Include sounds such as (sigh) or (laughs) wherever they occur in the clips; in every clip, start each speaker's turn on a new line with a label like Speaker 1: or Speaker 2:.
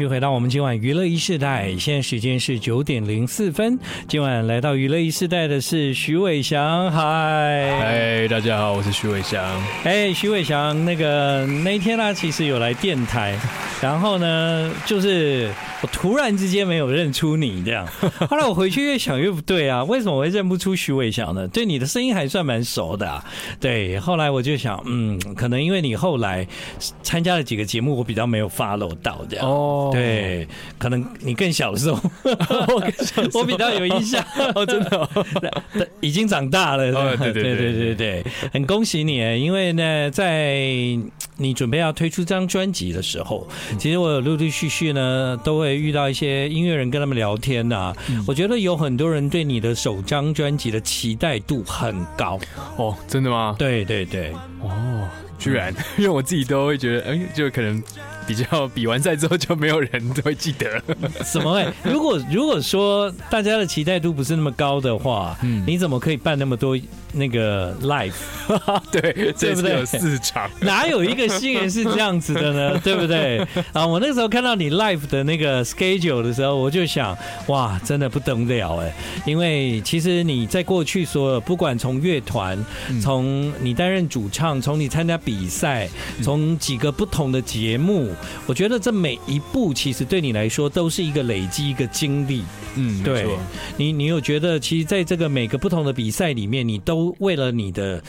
Speaker 1: 续回到我们今晚娱乐一世代，现在时间是九点零四分。今晚来到娱乐一世代的是徐伟翔，嗨，
Speaker 2: 嗨，大家好，我是徐伟翔。
Speaker 1: 哎，徐伟翔，那个那一天呢、啊，其实有来电台，(laughs) 然后呢，就是我突然之间没有认出你这样。(laughs) 后来我回去越想越不对啊，为什么我会认不出徐伟翔呢？对你的声音还算蛮熟的、啊。对，后来我就想，嗯，可能因为你后来参加了几个节目，我比较没有 follow 到这样。哦，对，可能你更小的时候，(laughs) 我更小，我比较有印象。(laughs) 哦，真的、哦，已经长大了。哦，对对对对对对，很恭喜你，因为呢，在你准备要推出这张专辑的时候，其实我有陆陆续续呢都会遇到一些音乐人跟他们聊天呐、啊。我觉得有很多人对你的首张专辑的期待度很高。
Speaker 2: 哦，真的吗？
Speaker 1: 对对对，
Speaker 2: 哦，居然，(laughs) 因为我自己都会觉得，哎，就可能。比较比完赛之后就没有人都会记得，
Speaker 1: 什么欸？如果如果说大家的期待度不是那么高的话，嗯，你怎么可以办那么多那个 live？(laughs)
Speaker 2: 对，对不对？有四场，(laughs)
Speaker 1: 哪有一个新人是这样子的呢？(laughs) 对不对？啊，我那个时候看到你 live 的那个 schedule 的时候，我就想，哇，真的不得了哎！因为其实你在过去所有，不管从乐团，从你担任主唱，从你参加比赛，从几个不同的节目。我觉得这每一步其实对你来说都是一个累积，一个经历。嗯，对，你你有觉得，其实在这个每个不同的比赛里面，你都为了你的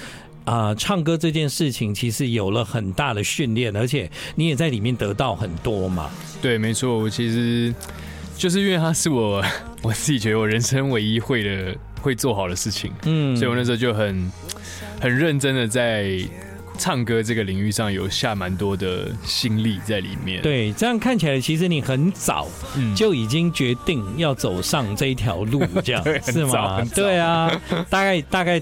Speaker 1: 啊、呃、唱歌这件事情，其实有了很大的训练，而且你也在里面得到很多嘛。
Speaker 2: 对，没错，我其实就是因为它是我 (laughs) 我自己觉得我人生唯一会的会做好的事情，嗯，所以我那时候就很很认真的在。唱歌这个领域上有下蛮多的心力在里面。
Speaker 1: 对，这样看起来，其实你很早就已经决定要走上这一条路，这样、(laughs) 嗯、是吗？对啊，大概大概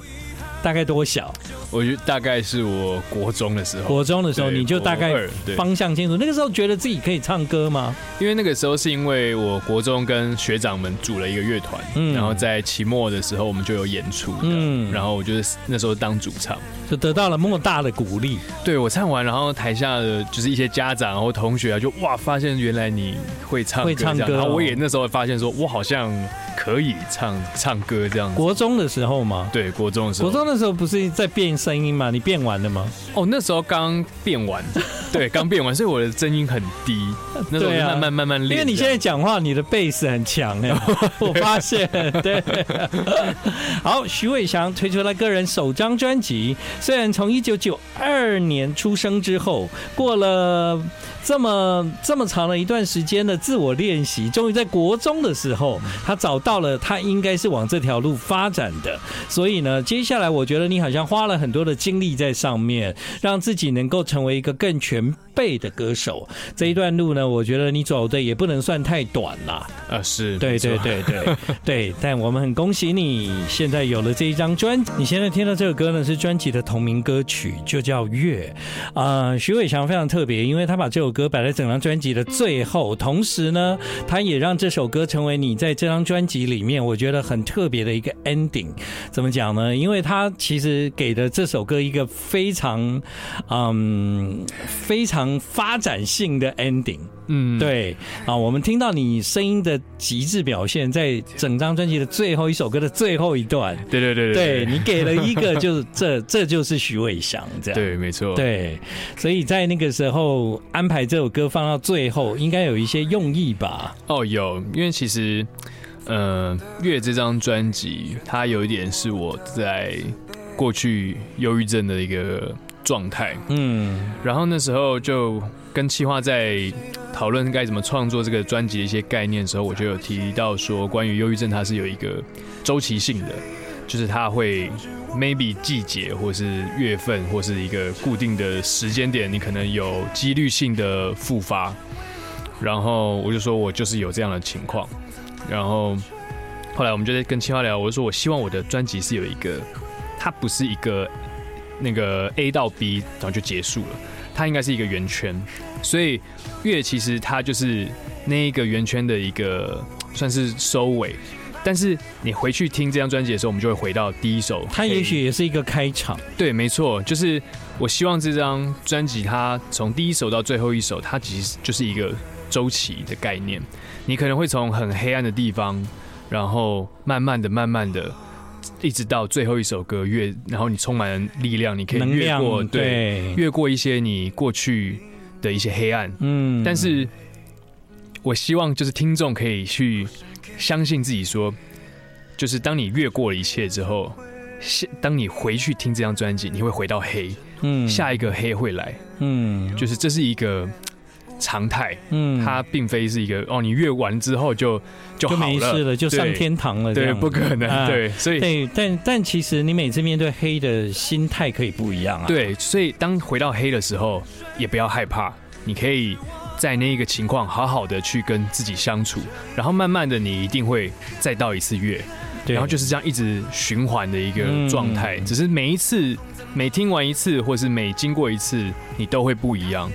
Speaker 1: 大概多小？
Speaker 2: 我觉得大概是我国中的时候，
Speaker 1: 国中的时候你就大概方向清楚。那个时候觉得自己可以唱歌吗？
Speaker 2: 因为那个时候是因为我国中跟学长们组了一个乐团，嗯，然后在期末的时候我们就有演出，嗯，然后我就是那时候当主唱，
Speaker 1: 就得到了莫大的鼓励。
Speaker 2: 对，我唱完，然后台下的就是一些家长然后同学啊，就哇，发现原来你会唱歌，会唱歌，然后我也那时候发现说，我好像可以唱唱歌这样子。
Speaker 1: 国中的时候吗？
Speaker 2: 对，国中的时候，
Speaker 1: 国中的时候不是在变声音吗？你变完了吗？
Speaker 2: 哦，那时候刚变完，(laughs) 对，刚变完，所以我的声音很低。那时候慢慢慢慢练。因
Speaker 1: 为你现在讲话，你的贝斯很强哎，(laughs) 我发现。对，(laughs) 好，徐伟翔推出了个人首张专辑。虽然从一九九二年出生之后，过了这么这么长的一段时间的自我练习，终于在国中的时候，他找到了他应该是往这条路发展的。所以呢，接下来我觉得你好像花了很多的精力在上面，让自己能够成为一个更全备的歌手。这一段路呢，我觉得你走的也不能算太短了。
Speaker 2: 啊，是，
Speaker 1: 对对对对对。但我们很恭喜你，现在有了这一张专辑。你现在听到这首歌呢，是专辑的同名歌曲，就叫《月》。啊，徐伟强非常特别，因为他把这首歌摆在整张专辑的最后，同时呢，他也让这首歌成为你在这张专辑里面我觉得很特别的一个 ending。怎么讲呢？因为他其实给的这首歌一个非常嗯非常发展性的 ending。嗯，对啊，我们听到你声音的极致表现，在整张专辑的最后一首歌的最后一段。
Speaker 2: 对对对对，
Speaker 1: 对你给了一个，就是 (laughs) 这这就是徐伟翔这样。
Speaker 2: 对，没错。
Speaker 1: 对，所以在那个时候安排这首歌放到最后，应该有一些用意吧？
Speaker 2: 哦，有，因为其实，呃，月这张专辑，它有一点是我在过去忧郁症的一个状态。嗯，然后那时候就跟企划在讨论该怎么创作这个专辑的一些概念的时候，我就有提到说，关于忧郁症它是有一个周期性的，就是它会 maybe 季节或是月份或是一个固定的时间点，你可能有几率性的复发。然后我就说我就是有这样的情况。然后后来我们就在跟企划聊，我就说我希望我的专辑是有一个，它不是一个那个 A 到 B 然后就结束了。它应该是一个圆圈，所以月其实它就是那一个圆圈的一个算是收尾。但是你回去听这张专辑的时候，我们就会回到第一首。
Speaker 1: 它也许也是一个开场。
Speaker 2: 对，没错，就是我希望这张专辑它从第一首到最后一首，它其实就是一个周期的概念。你可能会从很黑暗的地方，然后慢慢的、慢慢的，一直到最后一首歌越，然后你充满了力量，你可以越过对，对，越过一些你过去的一些黑暗。嗯，但是我希望就是听众可以去相信自己，说，就是当你越过了一切之后。当你回去听这张专辑，你会回到黑，嗯，下一个黑会来，嗯，就是这是一个常态，嗯，它并非是一个哦，你越完之后就就，就没事
Speaker 1: 了，就上天堂了，
Speaker 2: 对，不可能，啊、对，所以
Speaker 1: 对，但但其实你每次面对黑的心态可以不一样啊，
Speaker 2: 对，所以当回到黑的时候，也不要害怕，你可以在那一个情况好好的去跟自己相处，然后慢慢的你一定会再到一次月。然后就是这样一直循环的一个状态，只是每一次每听完一次，或是每经过一次，你都会不一样。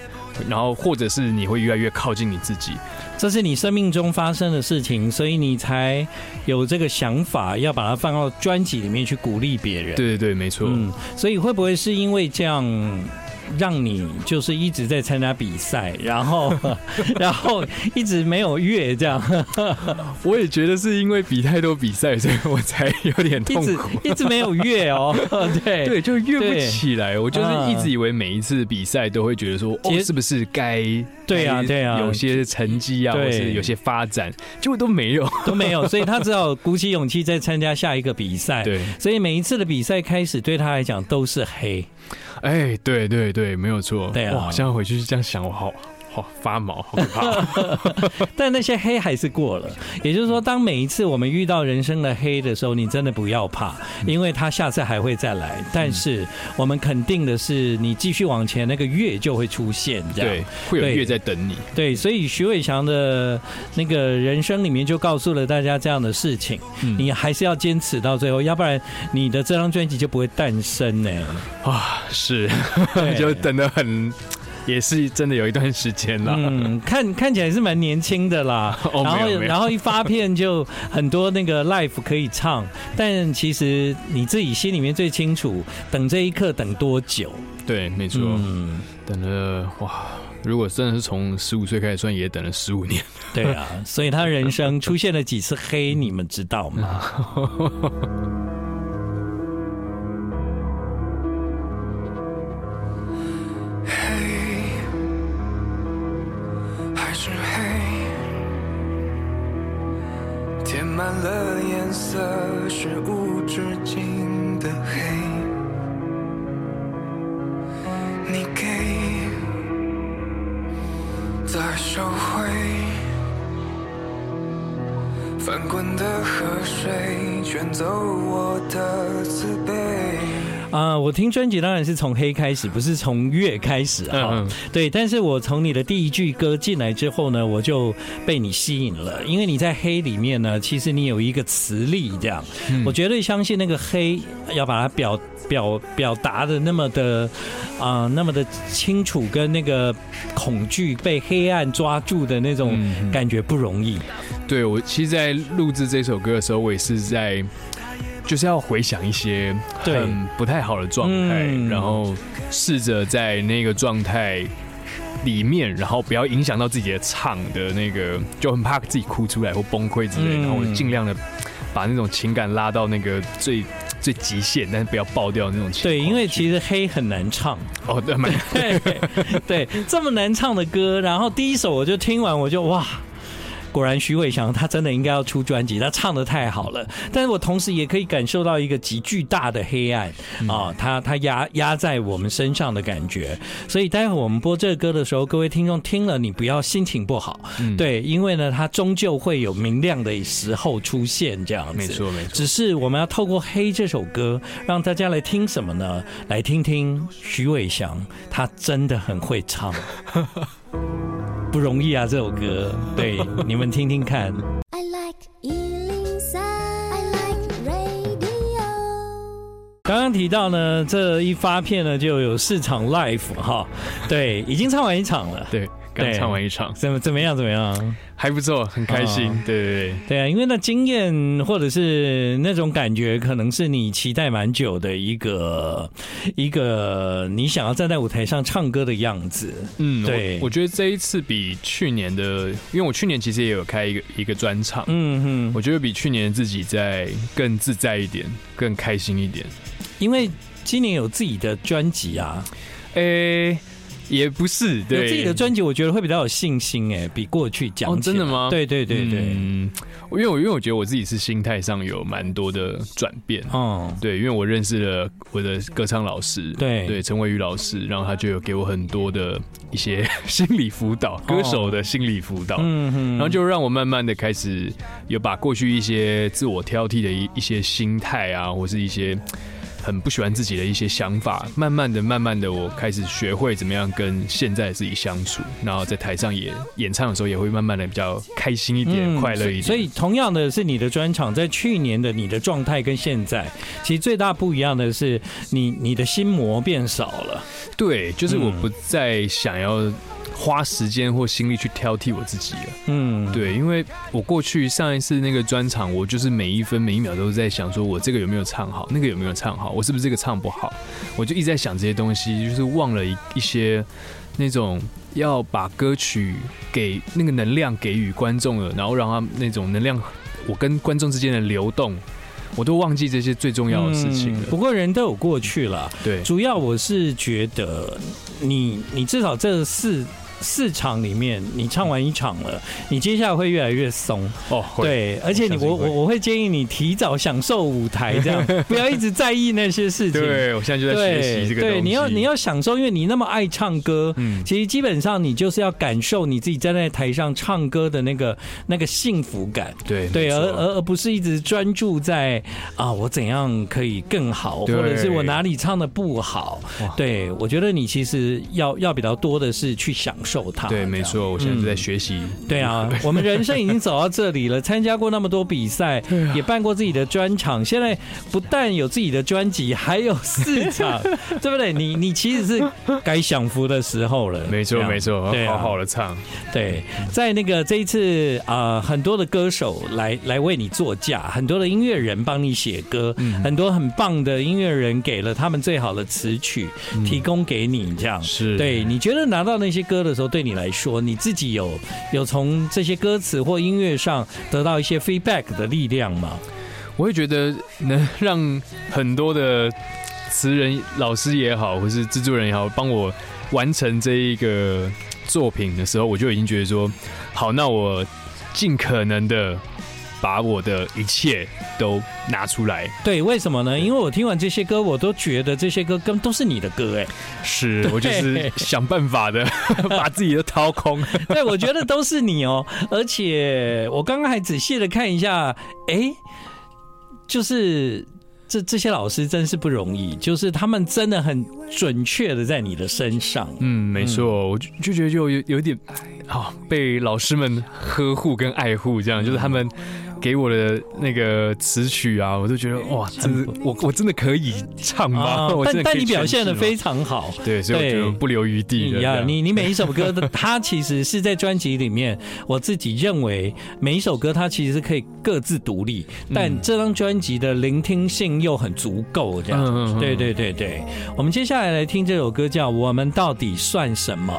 Speaker 2: 然后或者是你会越来越靠近你自己，
Speaker 1: 这是你生命中发生的事情，所以你才有这个想法，要把它放到专辑里面去鼓励别人。
Speaker 2: 对对对，没错。嗯，
Speaker 1: 所以会不会是因为这样？让你就是一直在参加比赛，然后 (laughs) 然后一直没有月这样。(laughs)
Speaker 2: 我也觉得是因为比太多比赛，所以我才有点痛苦。
Speaker 1: 一直一直没有月哦，(laughs) 对
Speaker 2: 对，就月不起来。我就是一直以为每一次比赛都会觉得说，哦，是不是该
Speaker 1: 对啊对啊，
Speaker 2: 有些成绩啊，或是有些发展，结果都没有
Speaker 1: 都没有，所以他只好鼓起勇气再参加下一个比赛。
Speaker 2: 对，
Speaker 1: 所以每一次的比赛开始对他来讲都是黑。
Speaker 2: 哎，对对对，没有错。
Speaker 1: 对啊，
Speaker 2: 我好像回去是这样想，我好好发毛，好可怕。(laughs)
Speaker 1: 但那些黑还是过了。也就是说，当每一次我们遇到人生的黑的时候，你真的不要怕，因为他下次还会再来。但是我们肯定的是，你继续往前，那个月就会出现。这样
Speaker 2: 对，会有月在等你。
Speaker 1: 对，所以徐伟强的那个人生里面就告诉了大家这样的事情。嗯，你还是要坚持到最后，要不然你的这张专辑就不会诞生呢。
Speaker 2: 啊，是，(laughs) 就等得很。也是真的有一段时间了，
Speaker 1: 嗯，看看起来是蛮年轻的啦，然后然后一发片就很多那个 live 可以唱，但其实你自己心里面最清楚，等这一刻等多久？
Speaker 2: 对，没错，嗯，等了哇，如果真的是从十五岁开始算，也等了十五年。
Speaker 1: 对啊，所以他人生出现了几次黑，你们知道吗？(laughs)
Speaker 3: 满了颜色，是无止境的黑。你给，再收回，翻滚的河水卷走我的自卑。
Speaker 1: 啊，我听专辑当然是从黑开始，不是从月开始哈。嗯嗯对，但是我从你的第一句歌进来之后呢，我就被你吸引了，因为你在黑里面呢，其实你有一个磁力，这样，嗯、我绝对相信那个黑要把它表表表达的那么的啊、呃，那么的清楚，跟那个恐惧被黑暗抓住的那种感觉不容易。
Speaker 2: 对，我其实，在录制这首歌的时候，我也是在。就是要回想一些很不太好的状态，嗯、然后试着在那个状态里面，然后不要影响到自己的唱的那个，就很怕自己哭出来或崩溃之类，然后尽量的把那种情感拉到那个最最极限，但是不要爆掉那种情。
Speaker 1: 对，因为其实黑很难唱
Speaker 2: 哦，(laughs) 对
Speaker 1: 对，对，这么难唱的歌，然后第一首我就听完，我就哇。果然，徐伟翔他真的应该要出专辑，他唱得太好了。但是我同时也可以感受到一个极巨大的黑暗啊，他他压压在我们身上的感觉。所以待会我们播这个歌的时候，各位听众听了，你不要心情不好，嗯对，因为呢，它终究会有明亮的时候出现，这样子。
Speaker 2: 没错，没错。
Speaker 1: 只是我们要透过《黑》这首歌，让大家来听什么呢？来听听徐伟翔，他真的很会唱。(laughs) 不容易啊，这首歌，对，你们听听看。I like 103, I like radio。刚刚提到呢，这一发片呢就有四场 live 哈，对，已经唱完一场了，
Speaker 2: 对，刚唱完一场，
Speaker 1: 怎么怎么样？怎么样？
Speaker 2: 还不错，很开心。哦、对对对，
Speaker 1: 对啊，因为那经验或者是那种感觉，可能是你期待蛮久的一个一个你想要站在舞台上唱歌的样子。嗯，对
Speaker 2: 我，我觉得这一次比去年的，因为我去年其实也有开一个一个专场。嗯哼，我觉得比去年自己在更自在一点，更开心一点。
Speaker 1: 因为今年有自己的专辑啊，
Speaker 2: 诶、欸。也不是，对，
Speaker 1: 有自己的专辑，我觉得会比较有信心哎，比过去讲、
Speaker 2: 哦。真的吗？
Speaker 1: 对对对对，
Speaker 2: 嗯，因为我因为我觉得我自己是心态上有蛮多的转变，哦，对，因为我认识了我的歌唱老师，对。对，陈维宇老师，然后他就有给我很多的一些 (laughs) 心理辅导，歌手的心理辅导，嗯哼，然后就让我慢慢的开始有把过去一些自我挑剔的一一些心态啊，或是一些。很不喜欢自己的一些想法，慢慢的、慢慢的，我开始学会怎么样跟现在自己相处，然后在台上也演唱的时候，也会慢慢的比较开心一点、嗯、快乐一点。
Speaker 1: 所以，同样的是你的专场，在去年的你的状态跟现在，其实最大不一样的是你，你你的心魔变少了。
Speaker 2: 对，就是我不再想要。花时间或心力去挑剔我自己了，嗯，对，因为我过去上一次那个专场，我就是每一分每一秒都在想，说我这个有没有唱好，那个有没有唱好，我是不是这个唱不好，我就一直在想这些东西，就是忘了一一些那种要把歌曲给那个能量给予观众了，然后让他那种能量，我跟观众之间的流动，我都忘记这些最重要的事情了。
Speaker 1: 不过人都有过去了，对，主要我是觉得你你至少这四。四场里面，你唱完一场了，你接下来会越来越松哦。对，而且你我我我会建议你提早享受舞台，这样 (laughs) 不要一直在意那些事情。
Speaker 2: 对，我现在就在学习这个东西。
Speaker 1: 对，你要你要享受，因为你那么爱唱歌，嗯，其实基本上你就是要感受你自己站在台上唱歌的那个那个幸福感。对对，而而而不是一直专注在啊我怎样可以更好，或者是我哪里唱的不好。对，我觉得你其实要要比较多的是去享受。
Speaker 2: 对，没错，我现在就在学习、嗯。
Speaker 1: 对啊，(laughs) 我们人生已经走到这里了，参加过那么多比赛，也办过自己的专场，现在不但有自己的专辑，还有市场，(laughs) 对不对？你你其实是该享福的时候了。
Speaker 2: 没错，没错，对，好好的唱。
Speaker 1: 对，在那个这一次啊、呃，很多的歌手来来为你作嫁，很多的音乐人帮你写歌，嗯、很多很棒的音乐人给了他们最好的词曲，提供给你，这样是对。你觉得拿到那些歌的时候？对你来说，你自己有有从这些歌词或音乐上得到一些 feedback 的力量吗？
Speaker 2: 我会觉得能让很多的词人老师也好，或是制作人也好，帮我完成这一个作品的时候，我就已经觉得说，好，那我尽可能的。把我的一切都拿出来。
Speaker 1: 对，为什么呢？因为我听完这些歌，我都觉得这些歌根本都是你的歌，哎，
Speaker 2: 是我就是想办法的 (laughs) 把自己都掏空。
Speaker 1: 对，我觉得都是你哦，而且我刚刚还仔细的看一下，哎，就是。这这些老师真是不容易，就是他们真的很准确的在你的身上。
Speaker 2: 嗯，没错，嗯、我就就觉得就有有点啊，被老师们呵护跟爱护，这样就是他们。给我的那个词曲啊，我都觉得哇，真的，我我真的可以唱吗？啊、(laughs)
Speaker 1: 但但你表现的非常好，
Speaker 2: 对，所以不留余地的。
Speaker 1: 呀，你你每一首歌的，(laughs) 它其实是在专辑里面，我自己认为每一首歌它其实是可以各自独立，但这张专辑的聆听性又很足够，这样。嗯、对对对对，我们接下来来听这首歌，叫《我们到底算什么》。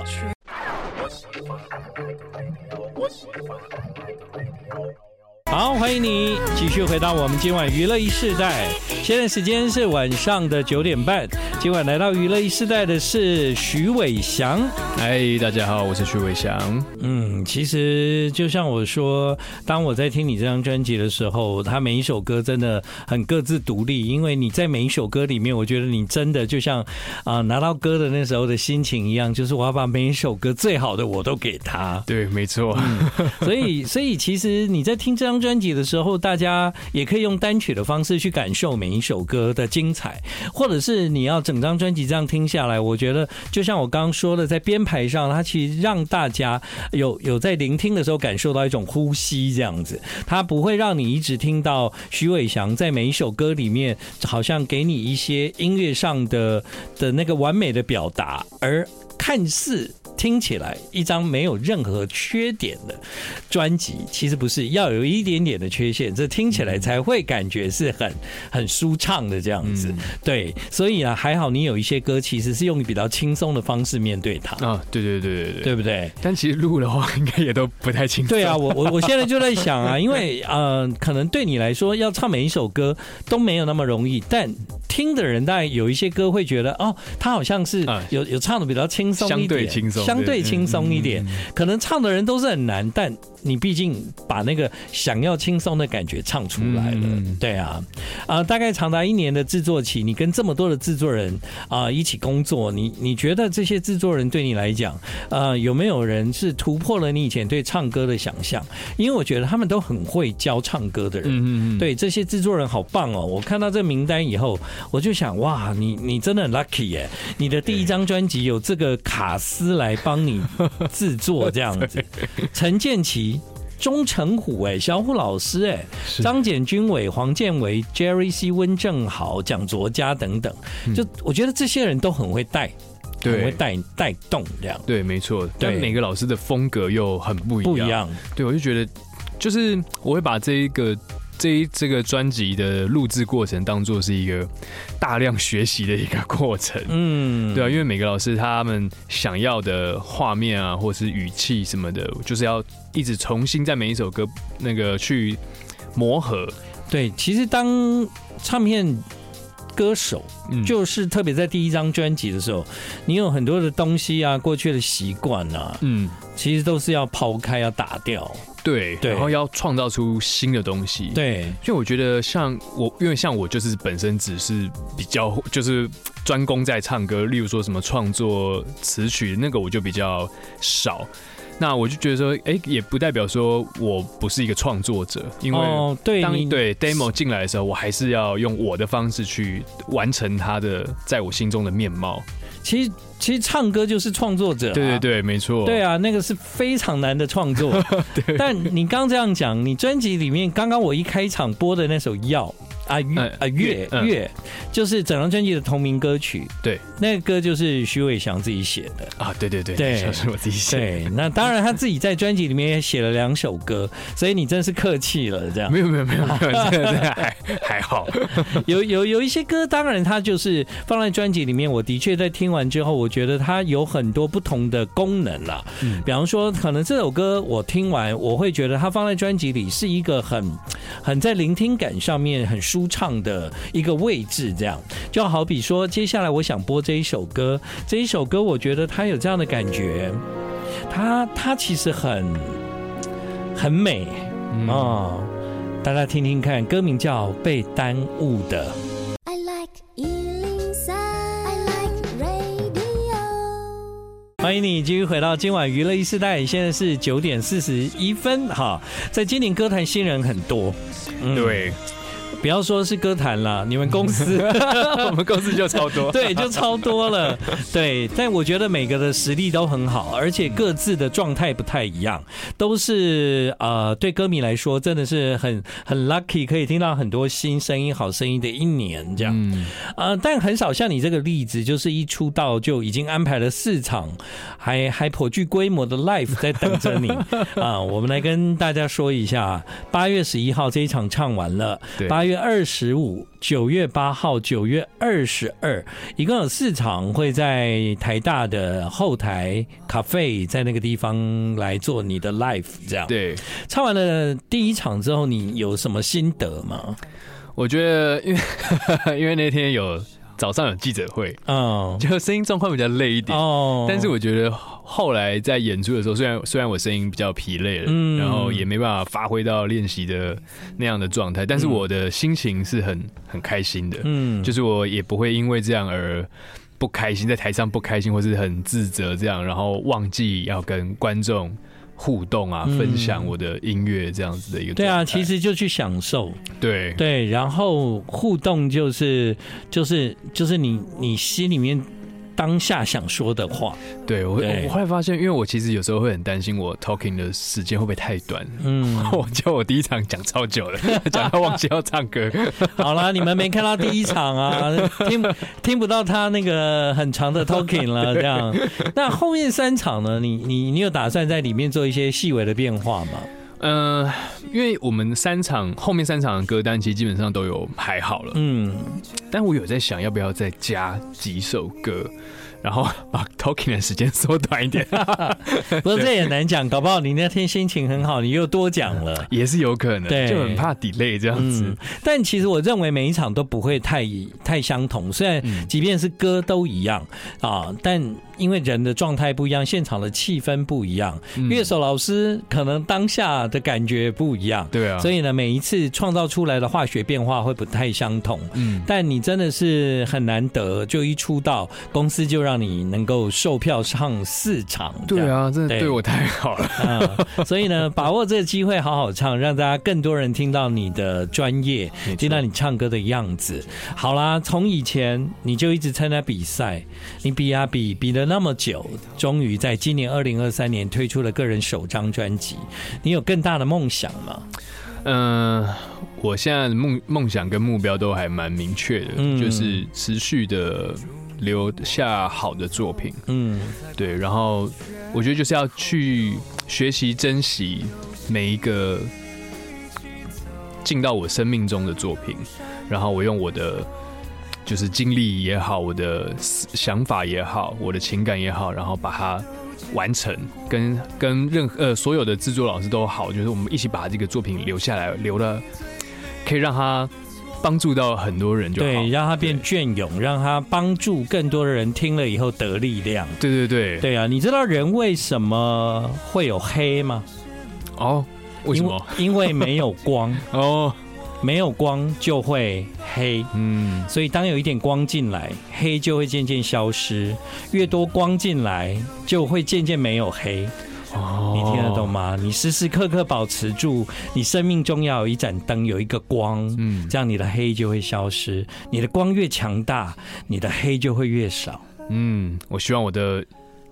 Speaker 1: 好，欢迎你继续回到我们今晚娱乐一世代。现在时间是晚上的九点半。今晚来到娱乐一世代的是徐伟翔。
Speaker 2: 嗨，大家好，我是徐伟翔。
Speaker 1: 嗯，其实就像我说，当我在听你这张专辑的时候，他每一首歌真的很各自独立，因为你在每一首歌里面，我觉得你真的就像啊、呃、拿到歌的那时候的心情一样，就是我要把每一首歌最好的我都给他。(laughs)
Speaker 2: 对，没错。
Speaker 1: 嗯、所以，所以其实你在听这张。专辑的时候，大家也可以用单曲的方式去感受每一首歌的精彩，或者是你要整张专辑这样听下来，我觉得就像我刚刚说的，在编排上，它其实让大家有有在聆听的时候感受到一种呼吸，这样子，它不会让你一直听到徐伟翔在每一首歌里面好像给你一些音乐上的的那个完美的表达，而看似。听起来一张没有任何缺点的专辑，其实不是，要有一点点的缺陷，这听起来才会感觉是很很舒畅的这样子。对，所以啊，还好你有一些歌其实是用比较轻松的方式面对它
Speaker 2: 啊，对对对对对，
Speaker 1: 对不对？
Speaker 2: 但其实录的话，应该也都不太轻松。
Speaker 1: 对啊，我我我现在就在想啊，(laughs) 因为呃，可能对你来说要唱每一首歌都没有那么容易，但听的人大概有一些歌会觉得哦，他好像是有有唱的比较轻松一点，相对轻松，相对轻松一点，可能唱的人都是很难，但。你毕竟把那个想要轻松的感觉唱出来了，对啊，啊，大概长达一年的制作期，你跟这么多的制作人啊一起工作，你你觉得这些制作人对你来讲，呃，有没有人是突破了你以前对唱歌的想象？因为我觉得他们都很会教唱歌的人，嗯嗯，对，这些制作人好棒哦！我看到这名单以后，我就想，哇，你你真的很 lucky 耶！你的第一张专辑有这个卡斯来帮你制作这样子，(laughs) 陈建奇。钟成虎哎，小虎老师哎，张简军伟、黄建维、Jerry C、温正豪、蒋卓佳等等，就我觉得这些人都很会带，很会带带动这样。
Speaker 2: 对，没错。但每个老师的风格又很不一样。不一样。对，我就觉得，就是我会把这一个。这一这个专辑的录制过程当做是一个大量学习的一个过程，嗯，对啊，因为每个老师他们想要的画面啊，或是语气什么的，就是要一直重新在每一首歌那个去磨合。
Speaker 1: 对，其实当唱片歌手，就是特别在第一张专辑的时候，你有很多的东西啊，过去的习惯啊，嗯，其实都是要抛开，要打掉。
Speaker 2: 对，然后要创造出新的东西。
Speaker 1: 对，
Speaker 2: 因为我觉得像我，因为像我就是本身只是比较就是专攻在唱歌，例如说什么创作词曲那个我就比较少。那我就觉得说，哎，也不代表说我不是一个创作者，因为当对 demo 进来的时候，我还是要用我的方式去完成它的在我心中的面貌。
Speaker 1: 其实。其实唱歌就是创作者，啊，
Speaker 2: 对对对，没错，
Speaker 1: 对啊，那个是非常难的创作。(laughs) 对但你刚这样讲，你专辑里面刚刚我一开场播的那首《药》。啊月啊月月，就是整张专辑的同名歌曲。对，那个歌就是徐伟翔自己写的
Speaker 2: 啊。对对对，对，是我自己写。
Speaker 1: 对，那当然他自己在专辑里面也写了两首歌，所以你真是客气了。这样
Speaker 2: 没有没有没有没有，这还还好。(laughs)
Speaker 1: 有有有一些歌，当然他就是放在专辑里面。我的确在听完之后，我觉得它有很多不同的功能啦。嗯，比方说，可能这首歌我听完，我会觉得它放在专辑里是一个很很在聆听感上面很。舒畅的一个位置，这样。就好比说，接下来我想播这一首歌，这一首歌我觉得它有这样的感觉，它它其实很很美。啊、嗯。哦，大家听听看，歌名叫《被耽误的》。I like 103, I like radio。欢迎你继续回到今晚娱乐一时代，现在是九点四十一分哈，在今年歌坛新人很多，
Speaker 2: 嗯、对。
Speaker 1: 不要说是歌坛了，你们公司，(laughs)
Speaker 2: 我们公司就超多，(laughs)
Speaker 1: 对，就超多了，对。但我觉得每个的实力都很好，而且各自的状态不太一样，都是呃，对歌迷来说真的是很很 lucky，可以听到很多新声音、好声音的一年这样。嗯，呃，但很少像你这个例子，就是一出道就已经安排了四场，还还颇具规模的 live 在等着你 (laughs) 啊。我们来跟大家说一下，八月十一号这一场唱完了，八月。二十五、九月八号、九月二十二，一共有四场，会在台大的后台咖啡，在那个地方来做你的 live。这样对。唱完了第一场之后，你有什么心得吗？
Speaker 2: 我觉得，因为 (laughs) 因为那天有早上有记者会，嗯，就声音状况比较累一点，哦，但是我觉得。后来在演出的时候，虽然虽然我声音比较疲累了，嗯，然后也没办法发挥到练习的那样的状态，但是我的心情是很很开心的，嗯，就是我也不会因为这样而不开心，在台上不开心或是很自责这样，然后忘记要跟观众互动啊，分享我的音乐这样子的一个。对啊，
Speaker 1: 其实就去享受，
Speaker 2: 对
Speaker 1: 对，然后互动就是就是就是你你心里面。当下想说的话。
Speaker 2: 对我，我后来发现，因为我其实有时候会很担心，我 talking 的时间会不会太短？嗯，(laughs) 我叫我第一场讲超久了，(laughs) 讲到忘记要唱歌。(laughs)
Speaker 1: 好了，你们没看到第一场啊，听听不到他那个很长的 talking 了，这样。那后面三场呢？你你你有打算在里面做一些细微的变化吗？
Speaker 2: 嗯、呃，因为我们三场后面三场的歌单其实基本上都有排好了，嗯，但我有在想要不要再加几首歌。然后 (laughs) 把 talking 的时间缩短一点，(laughs)
Speaker 1: 不过这也难讲，搞不好你那天心情很好，你又多讲了，(laughs)
Speaker 2: 也是有可能，对，就很怕 delay 这样子。嗯，
Speaker 1: 但其实我认为每一场都不会太太相同，虽然即便是歌都一样啊，但。因为人的状态不一样，现场的气氛不一样，乐手老师可能当下的感觉不一样，
Speaker 2: 对啊，
Speaker 1: 所以呢，每一次创造出来的化学变化会不太相同。嗯，但你真的是很难得，就一出道，公司就让你能够售票唱四场。
Speaker 2: 对啊，真的对我太好了。
Speaker 1: 嗯，所以呢，把握这个机会好好唱，让大家更多人听到你的专业，听到你唱歌的样子。好啦，从以前你就一直参加比赛，你比啊比，比了。那么久，终于在今年二零二三年推出了个人首张专辑。你有更大的梦想吗？
Speaker 2: 嗯、呃，我现在的梦梦想跟目标都还蛮明确的，嗯、就是持续的留下好的作品。嗯，对。然后我觉得就是要去学习珍惜每一个进到我生命中的作品，然后我用我的。就是经历也好，我的想法也好，我的情感也好，然后把它完成，跟跟任何呃所有的制作老师都好，就是我们一起把这个作品留下来，留了可以让他帮助到很多人就好，
Speaker 1: 对，让他变隽永，让他帮助更多的人听了以后得力量。
Speaker 2: 对对对，
Speaker 1: 对啊，你知道人为什么会有黑吗？
Speaker 2: 哦，为什么？
Speaker 1: 因为，因为没有光 (laughs)
Speaker 2: 哦。
Speaker 1: 没有光就会黑，嗯，所以当有一点光进来，黑就会渐渐消失。越多光进来，就会渐渐没有黑。哦，你听得懂吗？你时时刻刻保持住，你生命中要有一盏灯，有一个光，嗯，这样你的黑就会消失。你的光越强大，你的黑就会越少。
Speaker 2: 嗯，我希望我的。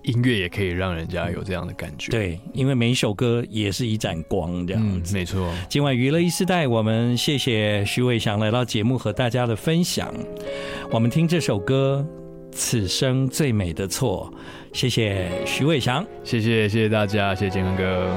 Speaker 2: 音乐也可以让人家有这样的感觉，
Speaker 1: 对，因为每一首歌也是一盏光，这样子，
Speaker 2: 嗯，没错。
Speaker 1: 今晚娱乐一时代，我们谢谢徐伟翔来到节目和大家的分享。我们听这首歌《此生最美的错》，谢谢徐伟祥，
Speaker 2: 谢谢谢谢大家，谢谢金恒哥。